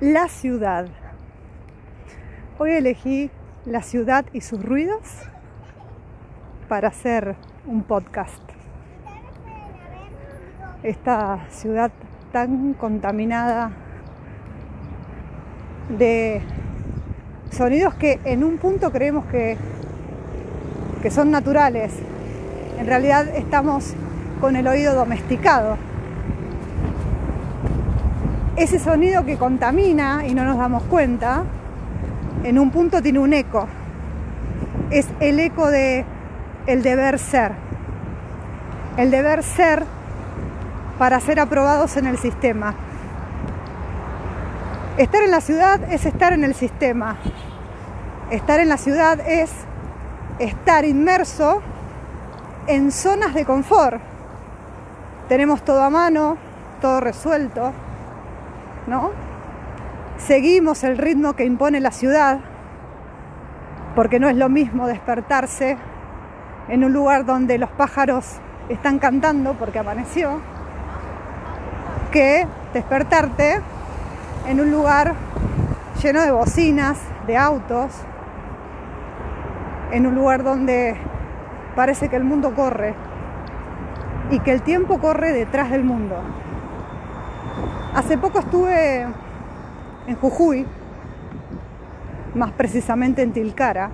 la ciudad. Hoy elegí la ciudad y sus ruidos para hacer un podcast. Esta ciudad tan contaminada de sonidos que en un punto creemos que, que son naturales. En realidad estamos con el oído domesticado ese sonido que contamina y no nos damos cuenta, en un punto tiene un eco. Es el eco de el deber ser. El deber ser para ser aprobados en el sistema. Estar en la ciudad es estar en el sistema. Estar en la ciudad es estar inmerso en zonas de confort. Tenemos todo a mano, todo resuelto, ¿no? Seguimos el ritmo que impone la ciudad, porque no es lo mismo despertarse en un lugar donde los pájaros están cantando porque amaneció, que despertarte en un lugar lleno de bocinas, de autos, en un lugar donde parece que el mundo corre y que el tiempo corre detrás del mundo. Hace poco estuve en Jujuy, más precisamente en Tilcara,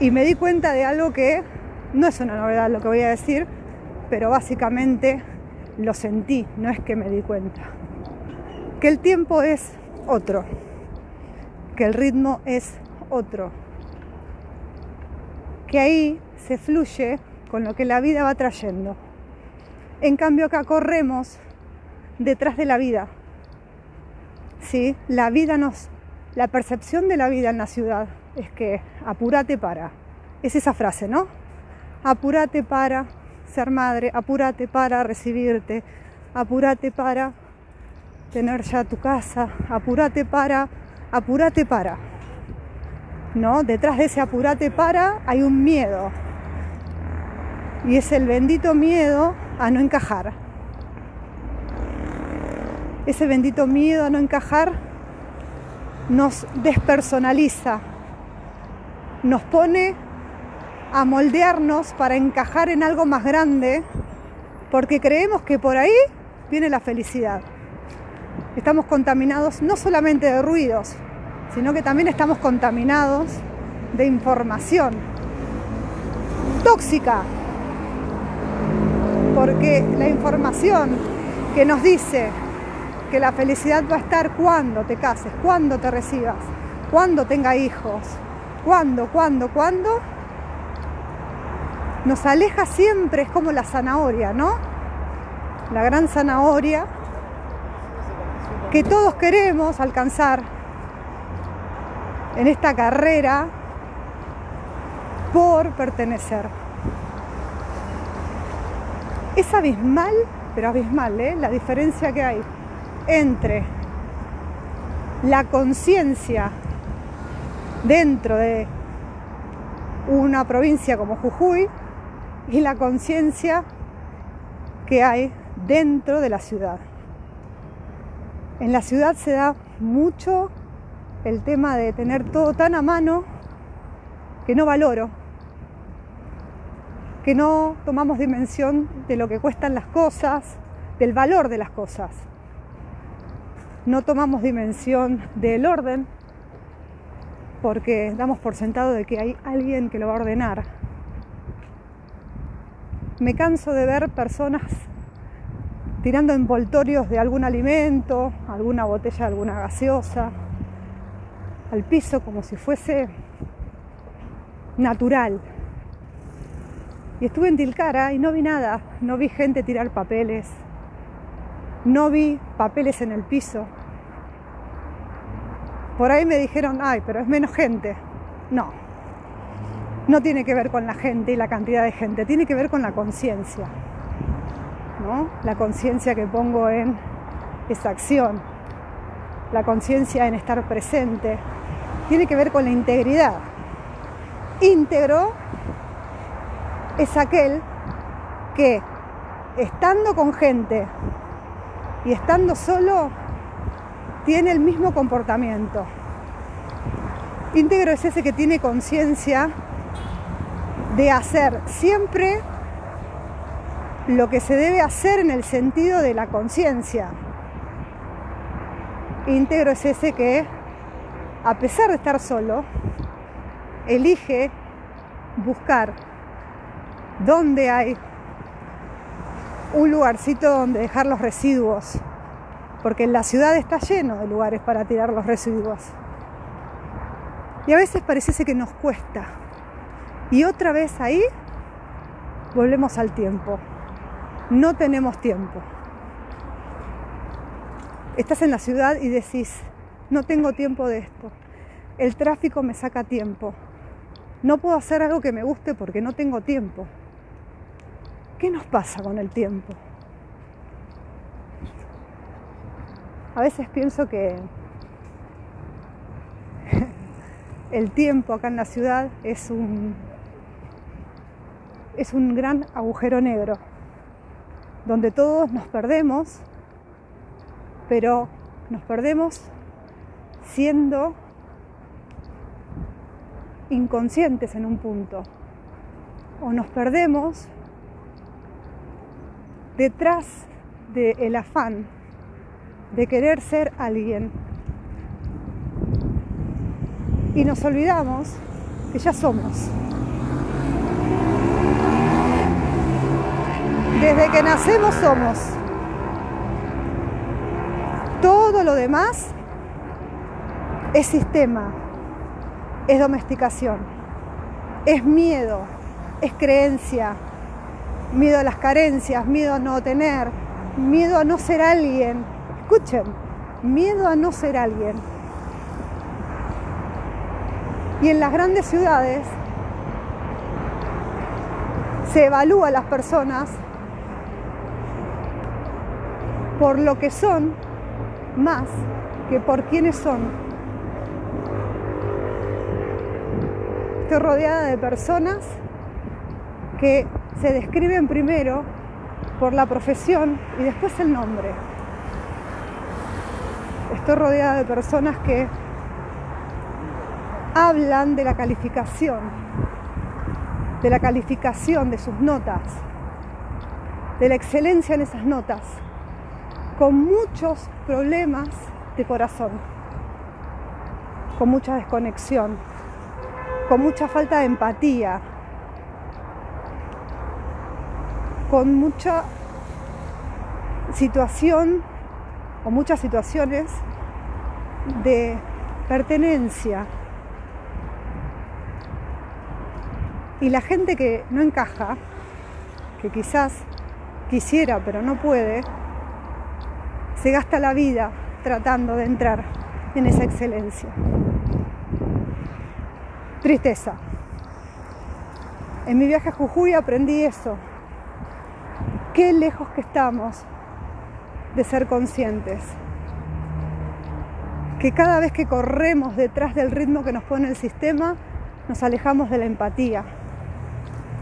y me di cuenta de algo que no es una novedad lo que voy a decir, pero básicamente lo sentí, no es que me di cuenta. Que el tiempo es otro, que el ritmo es otro, que ahí se fluye con lo que la vida va trayendo. En cambio acá corremos detrás de la vida. ¿Sí? La vida nos, la percepción de la vida en la ciudad es que apúrate para. Es esa frase, ¿no? Apúrate para ser madre, apúrate para recibirte, apúrate para tener ya tu casa, apúrate para, apúrate para. ¿No? Detrás de ese apúrate para hay un miedo. Y es el bendito miedo a no encajar ese bendito miedo a no encajar nos despersonaliza, nos pone a moldearnos para encajar en algo más grande, porque creemos que por ahí viene la felicidad. Estamos contaminados no solamente de ruidos, sino que también estamos contaminados de información tóxica, porque la información que nos dice que la felicidad va a estar cuando te cases, cuando te recibas, cuando tenga hijos, cuando, cuando, cuando. Nos aleja siempre, es como la zanahoria, ¿no? La gran zanahoria que todos queremos alcanzar en esta carrera por pertenecer. Es abismal, pero abismal, ¿eh? La diferencia que hay entre la conciencia dentro de una provincia como Jujuy y la conciencia que hay dentro de la ciudad. En la ciudad se da mucho el tema de tener todo tan a mano que no valoro, que no tomamos dimensión de lo que cuestan las cosas, del valor de las cosas no tomamos dimensión del orden porque damos por sentado de que hay alguien que lo va a ordenar. Me canso de ver personas tirando envoltorios de algún alimento, alguna botella alguna gaseosa, al piso como si fuese natural. Y estuve en Tilcara y no vi nada, no vi gente tirar papeles, no vi papeles en el piso. Por ahí me dijeron, ay, pero es menos gente. No, no tiene que ver con la gente y la cantidad de gente, tiene que ver con la conciencia. ¿no? La conciencia que pongo en esa acción, la conciencia en estar presente, tiene que ver con la integridad. Íntegro es aquel que estando con gente y estando solo, tiene el mismo comportamiento. Íntegro es ese que tiene conciencia de hacer siempre lo que se debe hacer en el sentido de la conciencia. Íntegro es ese que, a pesar de estar solo, elige buscar dónde hay un lugarcito donde dejar los residuos, porque la ciudad está lleno de lugares para tirar los residuos. Y a veces parece que nos cuesta. Y otra vez ahí volvemos al tiempo. No tenemos tiempo. Estás en la ciudad y decís, no tengo tiempo de esto. El tráfico me saca tiempo. No puedo hacer algo que me guste porque no tengo tiempo. ¿Qué nos pasa con el tiempo? A veces pienso que el tiempo acá en la ciudad es un, es un gran agujero negro, donde todos nos perdemos, pero nos perdemos siendo inconscientes en un punto, o nos perdemos detrás del afán de querer ser alguien. Y nos olvidamos que ya somos. Desde que nacemos somos. Todo lo demás es sistema, es domesticación, es miedo, es creencia, miedo a las carencias, miedo a no tener, miedo a no ser alguien. Escuchen, miedo a no ser alguien. Y en las grandes ciudades se evalúa a las personas por lo que son más que por quienes son. Estoy rodeada de personas que se describen primero por la profesión y después el nombre. Estoy rodeada de personas que hablan de la calificación, de la calificación de sus notas, de la excelencia en esas notas, con muchos problemas de corazón, con mucha desconexión, con mucha falta de empatía, con mucha situación o muchas situaciones de pertenencia. Y la gente que no encaja, que quizás quisiera pero no puede, se gasta la vida tratando de entrar en esa excelencia. Tristeza. En mi viaje a Jujuy aprendí eso, qué lejos que estamos de ser conscientes. Que cada vez que corremos detrás del ritmo que nos pone el sistema, nos alejamos de la empatía,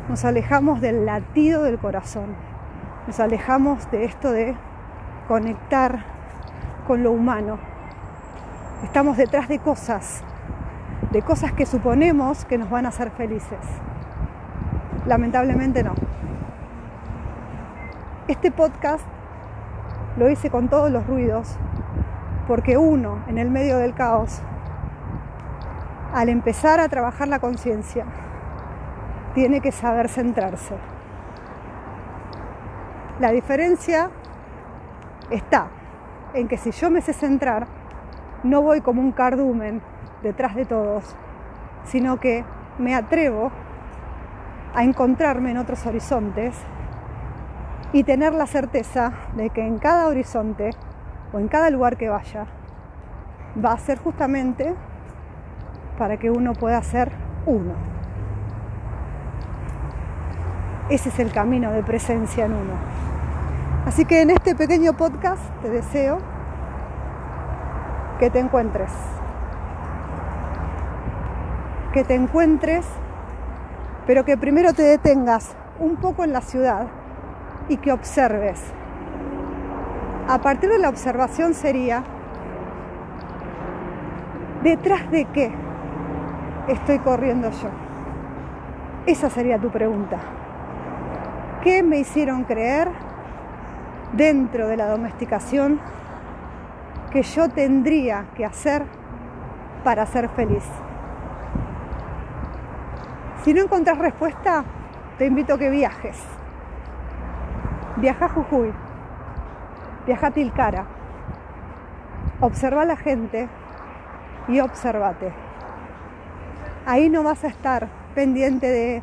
nos alejamos del latido del corazón, nos alejamos de esto de conectar con lo humano. Estamos detrás de cosas, de cosas que suponemos que nos van a hacer felices. Lamentablemente no. Este podcast lo hice con todos los ruidos porque uno, en el medio del caos, al empezar a trabajar la conciencia, tiene que saber centrarse. La diferencia está en que si yo me sé centrar, no voy como un cardumen detrás de todos, sino que me atrevo a encontrarme en otros horizontes y tener la certeza de que en cada horizonte o en cada lugar que vaya va a ser justamente para que uno pueda ser uno. Ese es el camino de presencia en uno. Así que en este pequeño podcast te deseo que te encuentres. Que te encuentres, pero que primero te detengas un poco en la ciudad y que observes. A partir de la observación sería ¿Detrás de qué estoy corriendo yo? Esa sería tu pregunta. ¿Qué me hicieron creer dentro de la domesticación que yo tendría que hacer para ser feliz? Si no encontrás respuesta, te invito a que viajes. Viaja a Jujuy, viaja a Tilcara, observa a la gente y observate. Ahí no vas a estar pendiente de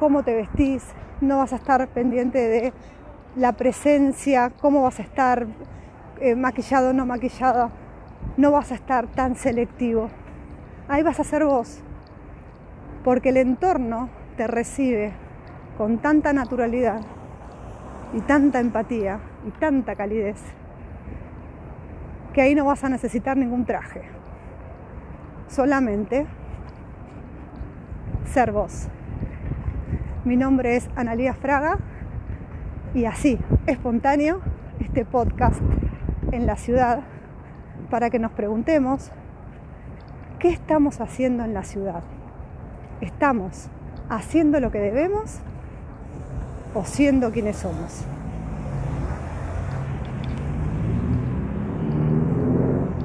cómo te vestís, no vas a estar pendiente de la presencia, cómo vas a estar eh, maquillado o no maquillado, no vas a estar tan selectivo. Ahí vas a ser vos, porque el entorno te recibe con tanta naturalidad y tanta empatía y tanta calidez que ahí no vas a necesitar ningún traje. Solamente ser vos. Mi nombre es Analía Fraga y así, espontáneo, este podcast en la ciudad para que nos preguntemos qué estamos haciendo en la ciudad. ¿Estamos haciendo lo que debemos o siendo quienes somos?